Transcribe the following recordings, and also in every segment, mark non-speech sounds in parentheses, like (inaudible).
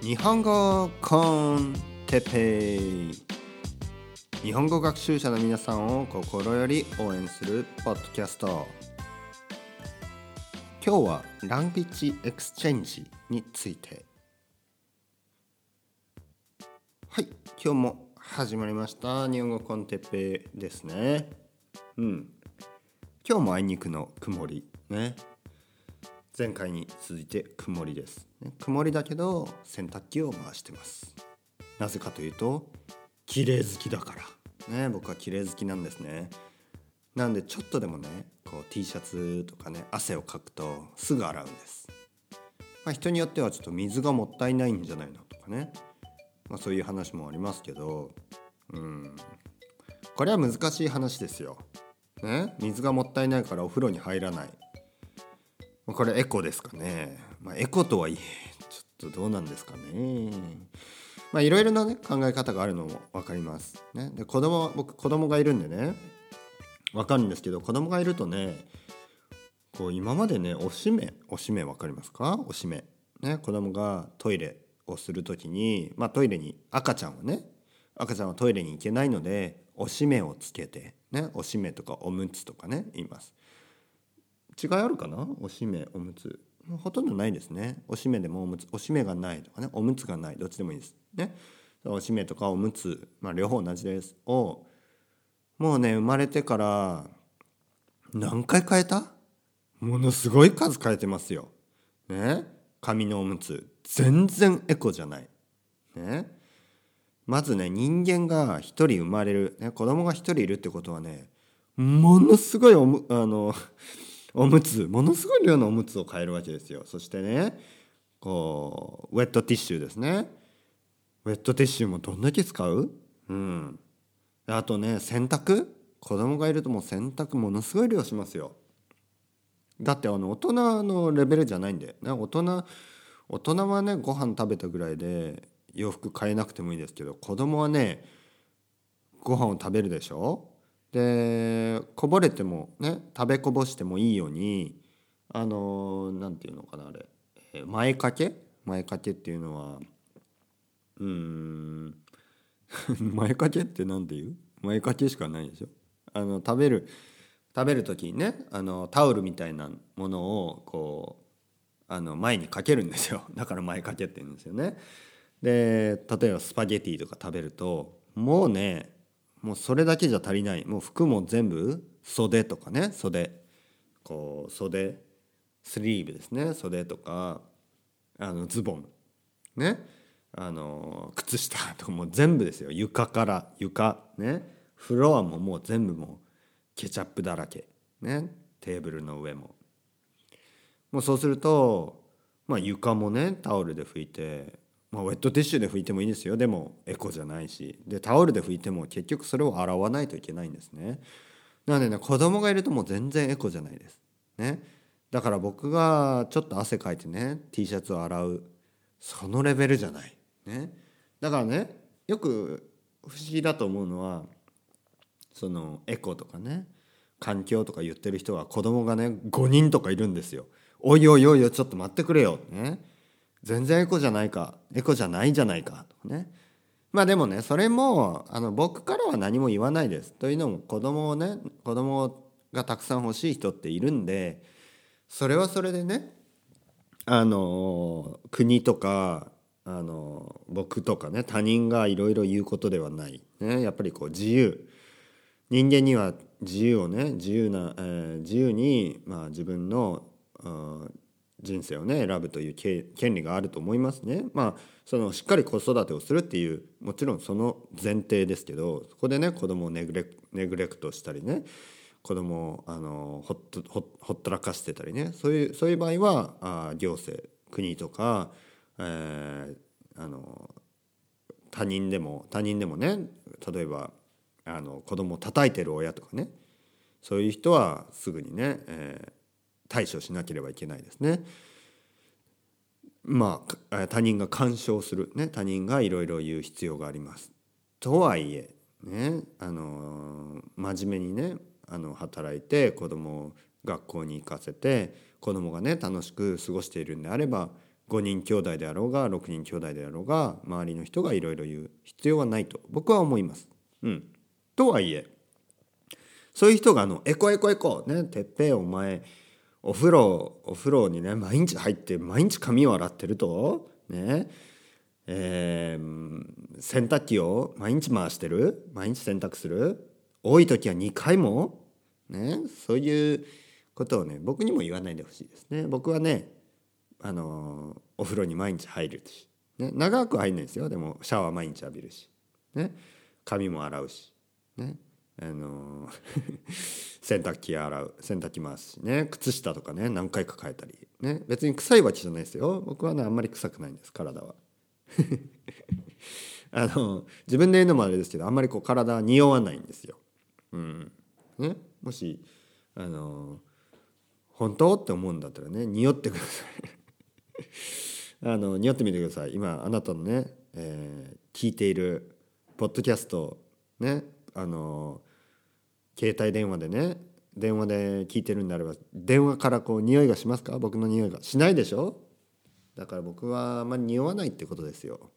日本語 con Teppei。日本語学習者の皆さんを心より応援するポッドキャスト。今日は language exchange について。はい今日も始まりました。日本語 con Teppei ですね。うん。今日もあいにくの曇りね。前回に続いて曇りです、ね、曇りだけど洗濯機を回してます。なぜかというと綺麗好きだから。ね僕は綺麗好きなんですね。なんでちょっとでもねこう T シャツとかね汗をかくとすぐ洗うんです、まあ、人によってはちょっと水がもったいないんじゃないのとかね、まあ、そういう話もありますけどうん。これは難しい話ですよ、ね、水がもったいないからお風呂に入らない。これエコですかね。まあ、エコとはいえ、ちょっとどうなんですかね。まあいろいろなね考え方があるのも分かります。ね、で子供僕子供がいるんでね分かるんですけど子供がいるとねこう今までねおしめおしめ分かりますか？おしめ。ね子供がトイレをする時にまあトイレに赤ちゃんはね赤ちゃんはトイレに行けないのでおしめをつけてねおしめとかおむつとかね言います。違いあるかな？おしめおむつ。ほとんどないですね。おしめでもおむつ。おしめがないとかね。おむつがない。どっちでもいいです。ね。おしめとかおむつ、まあ、両方同じです。をもうね生まれてから何回変えた？ものすごい数変えてますよ。ね。紙のおむつ。全然エコじゃない。ね。まずね人間が一人生まれる、ね、子供が一人いるってことはねものすごいおむあのおむつものすごい量のおむつを変えるわけですよ。そしてねこうウェットティッシュですね。ウェットティッシュもどんだけ使う？うん。あとね洗濯？子供がいるともう洗濯ものすごい量しますよ。だってあの大人のレベルじゃないんで、ね、大人大人はねご飯食べたぐらいで洋服買えなくてもいいですけど子供はねご飯を食べるでしょ？でこぼれてもね食べこぼしてもいいようにあの何て言うのかなあれ。前掛け？前掛けっていうのはうん。(laughs) 前掛けって何て言う？前掛けしかないでしょ？あの食べる食べる時にねあのタオルみたいなものをこうあの前にかけるんですよ。(laughs) だから前掛けって言うんですよね。で例えばスパゲティとか食べるともうねもうそれだけじゃ足りない。もう服も全部袖とかね。袖。こう袖。スリーブですね。袖とかあのズボンね。あの靴下とかも全部ですよ。床から床ね。フロアももう全部もうケチャップだらけね。テーブルの上も。もうそうするとまあ床もねタオルで拭いてまあ、ウェットティッシュで拭いてもいいですよ。でもエコじゃないし。でタオルで拭いても結局それを洗わないといけないんですね。なのでね子供がいるともう全然エコじゃないです。ね。だから僕がちょっと汗かいてね T シャツを洗うそのレベルじゃない。ね。だからねよく不思議だと思うのはそのエコとかね環境とか言ってる人は子供がね5人とかいるんですよ。おいおいおいおいちょっと待ってくれよ。ね。全然エコじゃないかエコじゃないじゃないかとかね。まあでもねそれもあの僕からは何も言わないです。というのも子供をね子供がたくさん欲しい人っているんでそれはそれでねあの国とかあの僕とかね他人がいろいろ言うことではない、ね、やっぱりこう自由。人間には自由をね自由な、えー、自由に、まあ、自分の人生をね選ぶという権利があると思いますね。まあそのしっかり子育てをするっていうもちろんその前提ですけどそこでね子供をネグレネグレクトしたりね子供をあのほっとほほったらかしてたりねそういうそういう場合はあ行政国とか、えー、あの他人でも他人でもね例えばあの子供を叩いてる親とかねそういう人はすぐにね、えー対処しなければいけないですね。まあ他人が干渉する、ね、他人がいろいろ言う必要があります。とはいえねあの真面目にねあの働いて子供を学校に行かせて子供がね楽しく過ごしているんであれば5人兄弟であろうが6人兄弟であろうが周りの人がいろいろ言う必要はないと僕は思います。うん、とはいえそういう人があの「エコエコエコ」ね「てっぺいお前お風呂お風呂にね毎日入って毎日髪を洗ってるとねえー、洗濯機を毎日回してる毎日洗濯する多い時は2回もねそういうことをね僕にも言わないでほしいですね。僕はねあのお風呂に毎日入るし、ね、長く入んないですよ。でもシャワー毎日浴びるし、ね、髪も洗うしね。あの (laughs) 洗濯機洗う洗濯機回すしね。靴下とかね何回か変えたり。ね。別に臭いわけじゃないですよ。僕はねあんまり臭くないんです体は。(laughs) あの自分で言うのもあれですけどあんまりこう体は匂わないんですよ。うん。ね、もしあの本当って思うんだったらね匂ってください。(laughs) あの匂ってみてください。今あなたのね、えー、聞いているポッドキャストねあの携帯電話でね電話で聞いてるんであれば電話からこう匂いがしますか？僕の匂いがしないでしょ？だから僕はあまり匂わないってことですよ。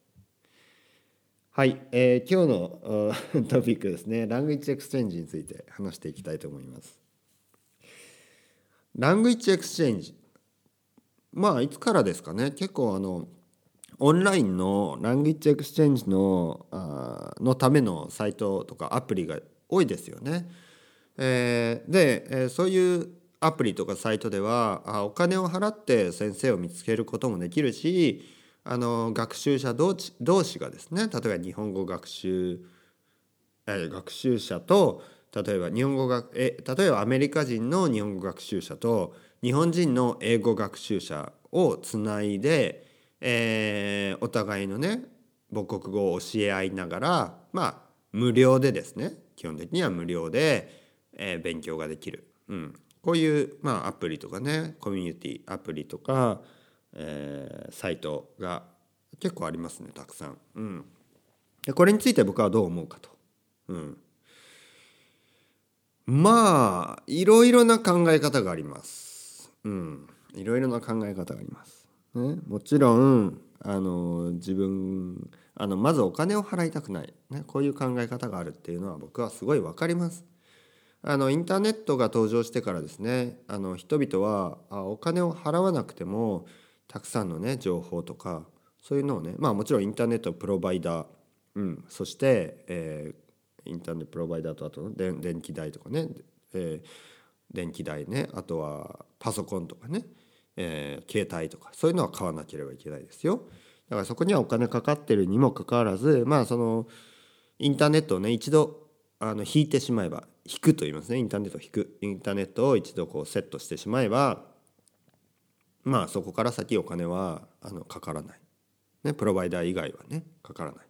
はい、えー、今日の (laughs) トピックですね。 language exchange について話していきたいと思います。 language exchange まあいつからですかね？結構あのオンラインの language exchange のあのためのサイトとかアプリが多いですよね。えー、で、えー、そういうアプリとかサイトではあお金を払って先生を見つけることもできるしあの学習者同士同士がですね例えば日本語学習、えー、学習者と例えば日本語学え例えばアメリカ人の日本語学習者と日本人の英語学習者をつないでえー、お互いのね母国語を教え合いながらまあ無料でですね基本的には無料で、えー、勉強ができる、うん、こういう、まあ、アプリとかねコミュニティアプリとか、えー、サイトが結構ありますねたくさん。うん、でこれについて僕はどう思うかと。うん、まあいろいろな考え方があります。うん、いろいろな考え方があります。ね、もちろんあの自分あのまずお金を払いたくない、ね、こういう考え方があるっていうのは僕はすごい分かります。あのインターネットが登場してからですねあの人々はあお金を払わなくてもたくさんのね情報とかそういうのをねまあもちろんインターネットプロバイダー、うん、そして、えー、インターネットプロバイダーとあと電電気代とかね、えー、電気代ねあとはパソコンとかねえー、携帯とかそういうのは買わなければいけないですよ。だからそこにはお金かかってるにもかかわらずまあそのインターネットをね一度あの引いてしまえば引くと言いますね。インターネットを引く。インターネットを一度こうセットしてしまえばまあそこから先お金はあのかからない、ね、プロバイダー以外はねかからない、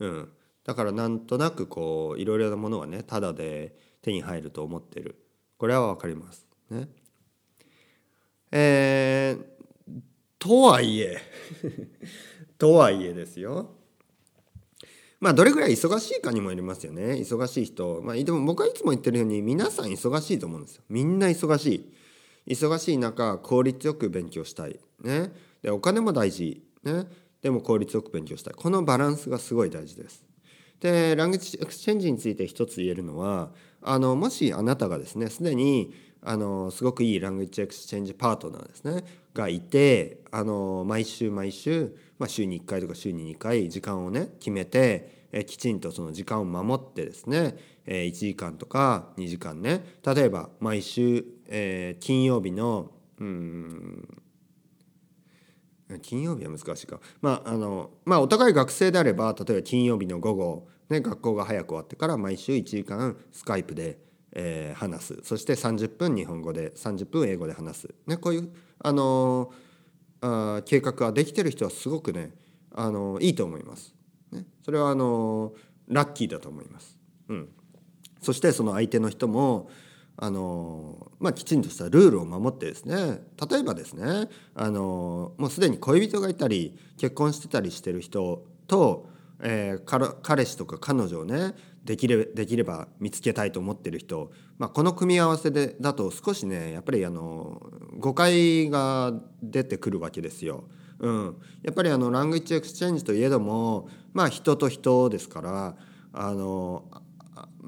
うん、だからなんとなくこういろいろなものはねタダで手に入ると思ってる。これは分かります。ね。えー、とはいえ (laughs) とはいえですよ。まあどれぐらい忙しいかにもよりますよね。忙しい人。まあでも僕はいつも言ってるように皆さん忙しいと思うんですよ。みんな忙しい。忙しい中効率よく勉強したい。ね。でお金も大事。ね。でも効率よく勉強したい。このバランスがすごい大事です。で language exchange について一つ言えるのはあのもしあなたがですねすでにあのすごくいい language exchange パートナーですね。がいてあの毎週毎週、まあ、週に1回とか週に2回時間をね決めてえきちんとその時間を守ってですねえ1時間とか2時間ね。例えば毎週、えー、金曜日のうん金曜日は難しいか。まああのまあお互い学生であれば例えば金曜日の午後、ね、学校が早く終わってから毎週1時間スカイプでえー、話すそして30分日本語で30分英語で話す、ね、こういう、あのー、あ計画ができてる人はすごくね、あのー、いいと思います。ね、それはあのラッキーだと思います。うん、そしてその相手の人もあのまあ、きちんとしたルールを守ってですね例えばですねあのもうすでに恋人がいたり結婚してたりしてる人と、えー、彼氏とか彼女をねできれできれば見つけたいと思ってる人、まあ、この組み合わせでだと少しねやっぱりあの誤解が出てくるわけですよ。うん、やっぱりあのラングイッチエクスチェンジといえどもまあ人と人ですからあの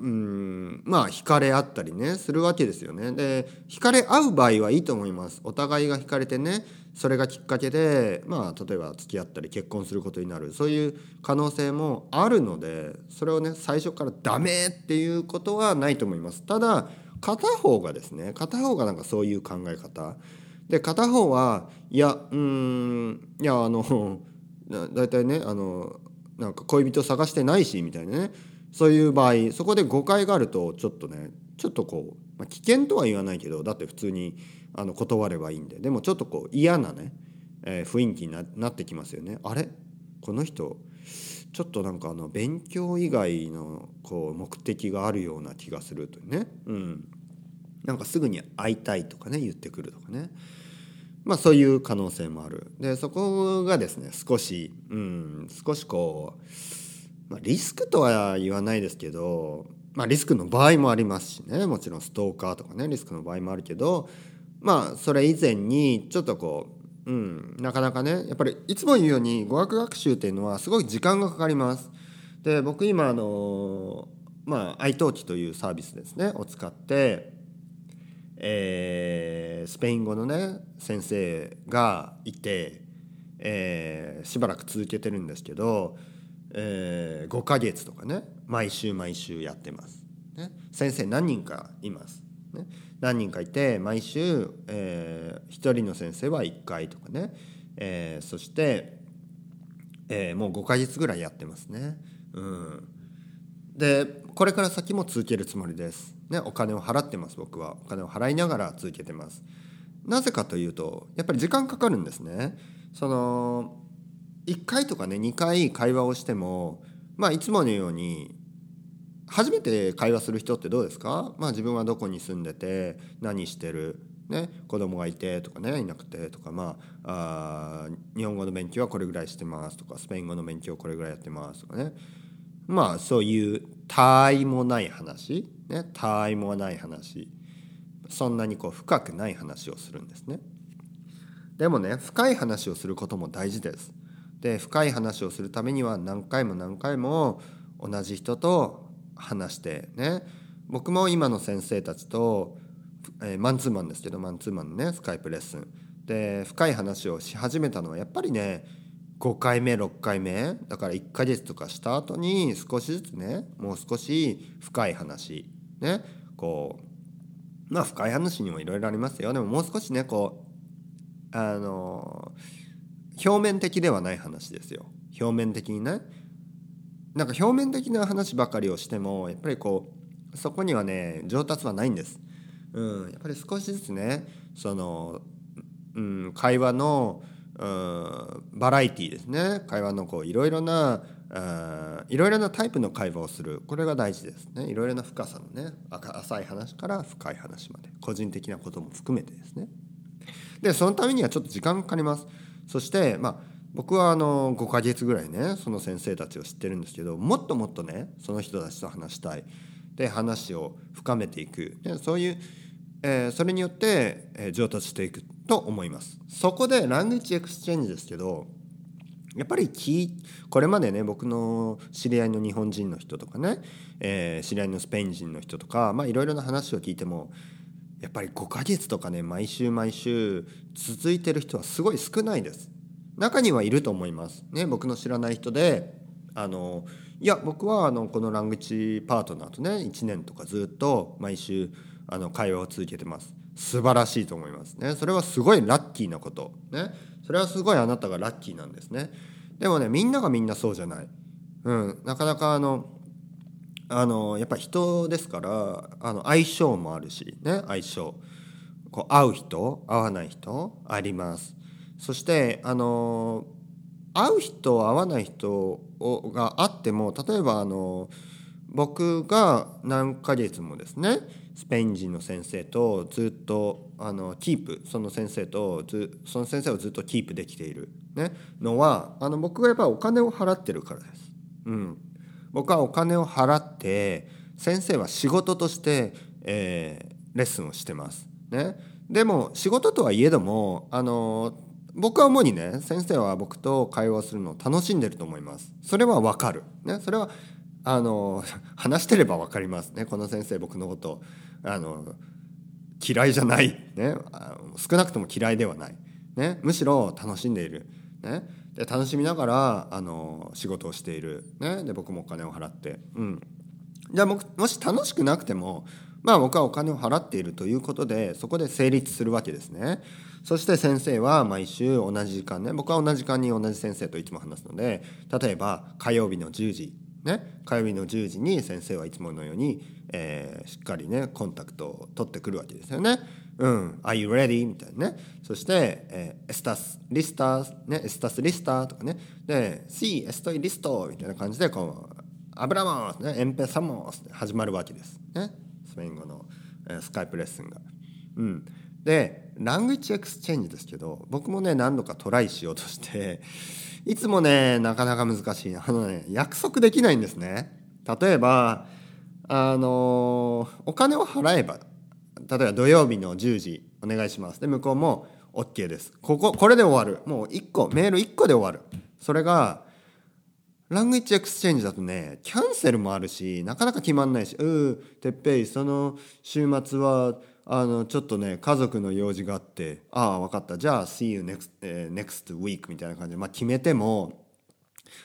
うんまあ惹かれ合ったりねするわけですよね。で惹かれ合う場合はいいと思います。お互いが惹かれてねそれがきっかけでまあ例えば付き合ったり結婚することになるそういう可能性もあるのでそれをね最初からダメっていうことはないと思います。ただ片方がですね片方がなんかそういう考え方で片方はいやうんいやあの (laughs) だいたいねあのなんか恋人探してないしみたいなねそういう場合そこで誤解があるとちょっとねちょっとこう、まあ、危険とは言わないけどだって普通にあの断ればいいんで。でもちょっとこう嫌なね、えー、雰囲気にななってきますよね。あれ？この人ちょっとなんかあの勉強以外のこう目的があるような気がするというね、うん、なんかすぐに会いたいとかね言ってくるとかね。まあそういう可能性もある。でそこがですね少し、うん、少しこうまあ、リスクとは言わないですけど、まあ、リスクの場合もありますしねもちろんストーカーとかねリスクの場合もあるけどまあそれ以前にちょっとこう、うん、なかなかねやっぱりいつも言うように語学学習っていうのはすごい時間がかかります。で僕今あのまあ iTalk というサービスですねを使って、えー、スペイン語のね先生がいて、えー、しばらく続けてるんですけどえー、5ヶ月とかね。毎週毎週やってます、ね、先生何人かいます、ね、何人かいて毎週、えー、1人の先生は1回とかね、えー、そして、えー、もう5ヶ月ぐらいやってますね。うん。でこれから先も続けるつもりです、ね、お金を払ってます僕は。お金を払いながら続けてます。なぜかというとやっぱり時間かかるんですね。その1回とかね2回会話をしてもまあいつものように初めて会話する人ってどうですか？まあ自分はどこに住んでて何してる？ね、子供がいてとかねいなくてとかまああ日本語の勉強はこれぐらいしてますとかスペイン語の勉強これぐらいやってますとかね。まあそういう他愛もない話ね他愛もない話そんなにこう深くない話をするんですね。でもね深い話をすることも大事です。で深い話をするためには何回も何回も同じ人と話してね。僕も今の先生たちと、えー、マンツーマンですけどマンツーマンのねスカイプレッスン。で深い話をし始めたのはやっぱりね5回目6回目。だから1ヶ月とかした後に少しずつねもう少し深い話ねこうまあ深い話にもいろいろありますよ。でももう少しねこうあのー表面的ではない話ですよ。表面的にねなんか表面的な話ばかりをしてもやっぱりこうそこにはね上達はないんです、うん、やっぱり少しずつねその、うん、会話の、うん、バラエティーですね。会話のこういろいろないろいろなタイプの会話をする。これが大事ですね。いろいろな深さのね浅い話から深い話まで。個人的なことも含めてですね。でそのためにはちょっと時間かかります。そしてまあ僕はあの5ヶ月ぐらいねその先生たちを知ってるんですけどもっともっとねその人たちと話したい。で話を深めていく。でそういう、えー、それによって、えー、上達していくと思います。そこで language exchange ですけどやっぱりこれまでね僕の知り合いの日本人の人とかね、えー、知り合いのスペイン人の人とかいろいろな話を聞いてもやっぱり5ヶ月とかね毎週毎週続いてる人はすごい少ないです。中にはいると思います。ね僕の知らない人であのいや僕はあのこのラングチパートナーとね1年とかずっと毎週あの会話を続けてます。素晴らしいと思います。ねそれはすごいラッキーなこと。ねそれはすごいあなたがラッキーなんですね。でもねみんながみんなそうじゃない。うんなかなかあのあのやっぱ人ですからあの相性もあるしね相性。こう合う人合わない人あります。そしてあの合う人合わない人をがあっても例えばあの僕が何ヶ月もですねスペイン人の先生とずっとあのキープその先生とずその先生をずっとキープできている、ね、のはあの僕がやっぱりお金を払ってるからです。うん、僕はお金を払って先生は仕事として、えー、レッスンをしてます。ね、でも仕事とはいえどもあの僕は主にね先生は僕と会話するのを楽しんでると思います。それはわかる。ね。それはあの (laughs) 話してれば分かります。ね。この先生僕のことあの嫌いじゃない、ね、少なくとも嫌いではない、ね、むしろ楽しんでいる、ね、で楽しみながらあの仕事をしている、ね、で僕もお金を払って、うん、じゃあもし楽しくなくてもまあ僕はお金を払っているということでそこで成立するわけですね。そして先生は毎週同じ時間ね。僕は同じ時間に同じ先生といつも話すので例えば火曜日の10時。ね。火曜日の10時に先生はいつものように、えー、しっかりねコンタクトを取ってくるわけですよね。うん、Are you ready? みたいなね。そして、えー、エスタスリスター、ね、エスタスリスターとかね。で、 Sí, estoy listo みたいな感じで、こう、 hablamos、ね、 empezamos って始まるわけです。ね。スペイン語の、えー、スカイプレッスンが。うん。で、 language exchange ですけど、僕もね、何度かトライしようとして、いつもね、なかなか難しい。あのね、約束できないんですね。例えば、あのお金を払えば例えば土曜日の10時お願いします。で向こうも OK です。こここれで終わる。もう1個メール1個で終わる。それが language exchange だとねキャンセルもあるしなかなか決まんないし「うてっぺいその週末はあのちょっとね家族の用事があってああ分かった。じゃあ See you next,、えー、next week」みたいな感じで、まあ、決めても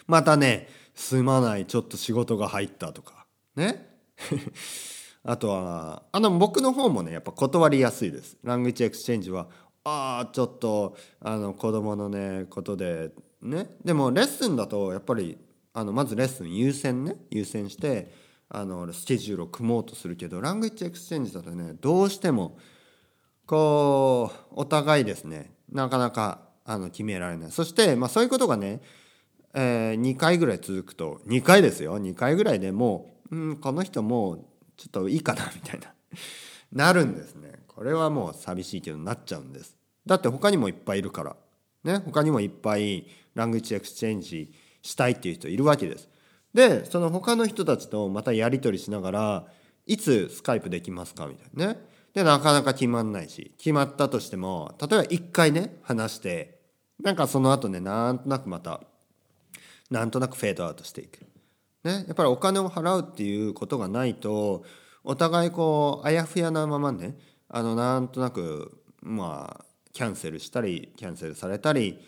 またねすまないちょっと仕事が入ったとか。ね？(laughs) あとはあの僕の方もねやっぱ断りやすいです。 language exchange はああちょっとあの子供のねことでね。でもレッスンだとやっぱりあのまずレッスン優先ね。優先してあのスケジュールを組もうとするけどラングイッチエクスチェンジだとねどうしてもこうお互いですね。なかなかあの決められない。そして、まあ、そういうことがね、えー、2回ぐらい続くと2回ですよ。2回ぐらいでもう、うん、この人もうちょっといいかなみたいな。(laughs) なるんですね。これはもう寂しいけどなっちゃうんです。だって他にもいっぱいいるから。ね？他にもいっぱいラングチエクスチェンジしたいっていう人いるわけです。でその他の人たちとまたやり取りしながらいつスカイプできますかみたいな。ね？でなかなか決まんないし。決まったとしても例えば一回ね話してなんかその後ねなんとなくまたなんとなくフェードアウトしていく。ね、やっぱりお金を払うっていうことがないとお互いこうあやふやなままねあのなんとなくまあキャンセルしたりキャンセルされたり、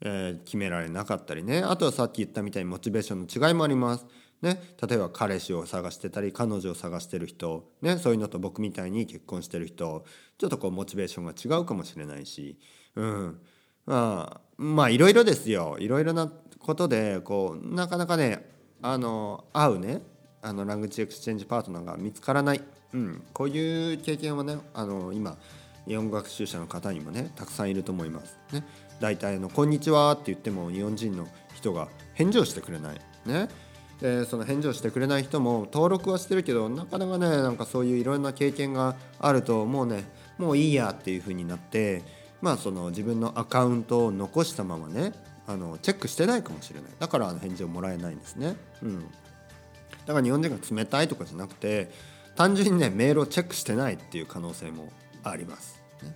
えー、決められなかったりね。あとはさっき言ったみたいにモチベーションの違いもあります。ね、例えば彼氏を探してたり彼女を探してる人、ね、そういうのと僕みたいに結婚してる人ちょっとこうモチベーションが違うかもしれないし、うん、まあまあいろいろですよ。いろいろなことでこうなかなかねあの合うね。あの language exchange パートナーが見つからない、うん、こういう経験はねあの今日本語学習者の方にもねたくさんいると思います。ね、大体の「こんにちは」って言っても日本人の人が返事をしてくれない。ね、でその返事をしてくれない人も登録はしてるけどなかなかねなんかそういういろんな経験があるともうねもういいやっていう風になってまあその自分のアカウントを残したままねあのチェックしてないかもしれない。だから返事をもらえないんですね、うん、だから日本人が冷たいとかじゃなくて単純にねメールをチェックしてないっていう可能性もあります、ね、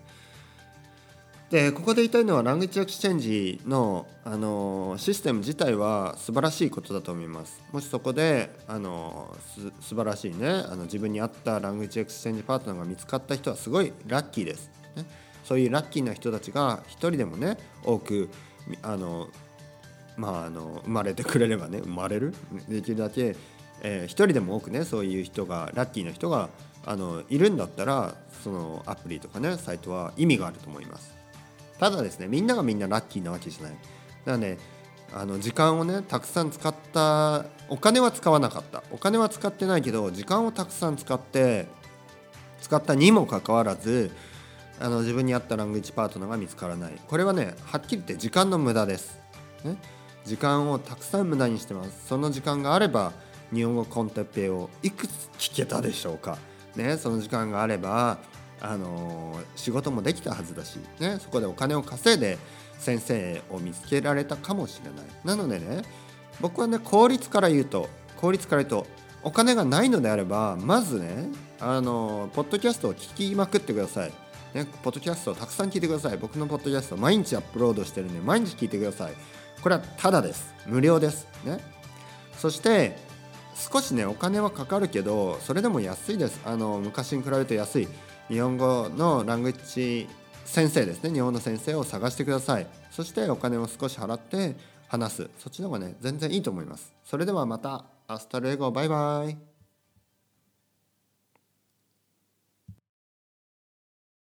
でここで言いたいのは language exchange の、あのシステム自体は素晴らしいことだと思います。もしそこで、あのす素晴らしいねあの自分に合った language exchange パートナーが見つかった人はすごいラッキーです、ね、そういうラッキーな人たちが一人でもね多くあのまああの生まれてくれればね生まれる？できるだけ、えー、一人でも多くねそういう人がラッキーな人があのいるんだったらそのアプリとかねサイトは意味があると思います。ただですねみんながみんなラッキーなわけじゃない。だからねあの時間をねたくさん使ったお金は使わなかった。お金は使ってないけど時間をたくさん使って使ったにもかかわらずあの自分に合ったラングイッチパートナーが見つからない。これはねはっきり言って時間の無駄です、ね、時間をたくさん無駄にしてます。その時間があれば日本語コンテッペイをいくつ聞けたでしょうか、ね、その時間があればあの仕事もできたはずだし、ね、そこでお金を稼いで先生を見つけられたかもしれない。なのでね僕はね効率から言うと効率から言うとお金がないのであればまずねあのポッドキャストを聞きまくってください。ね、ポッドキャストをたくさん聞いてください。僕のポッドキャスト毎日アップロードしてるんで毎日聞いてください。これはただです。無料です。ね。そして少しねお金はかかるけどそれでも安いです。あの昔に比べると安い。日本語のラングッジ先生ですね。日本の先生を探してください。そしてお金を少し払って話す。そっちの方がね全然いいと思います。それではまたアスタルエゴバイバイ。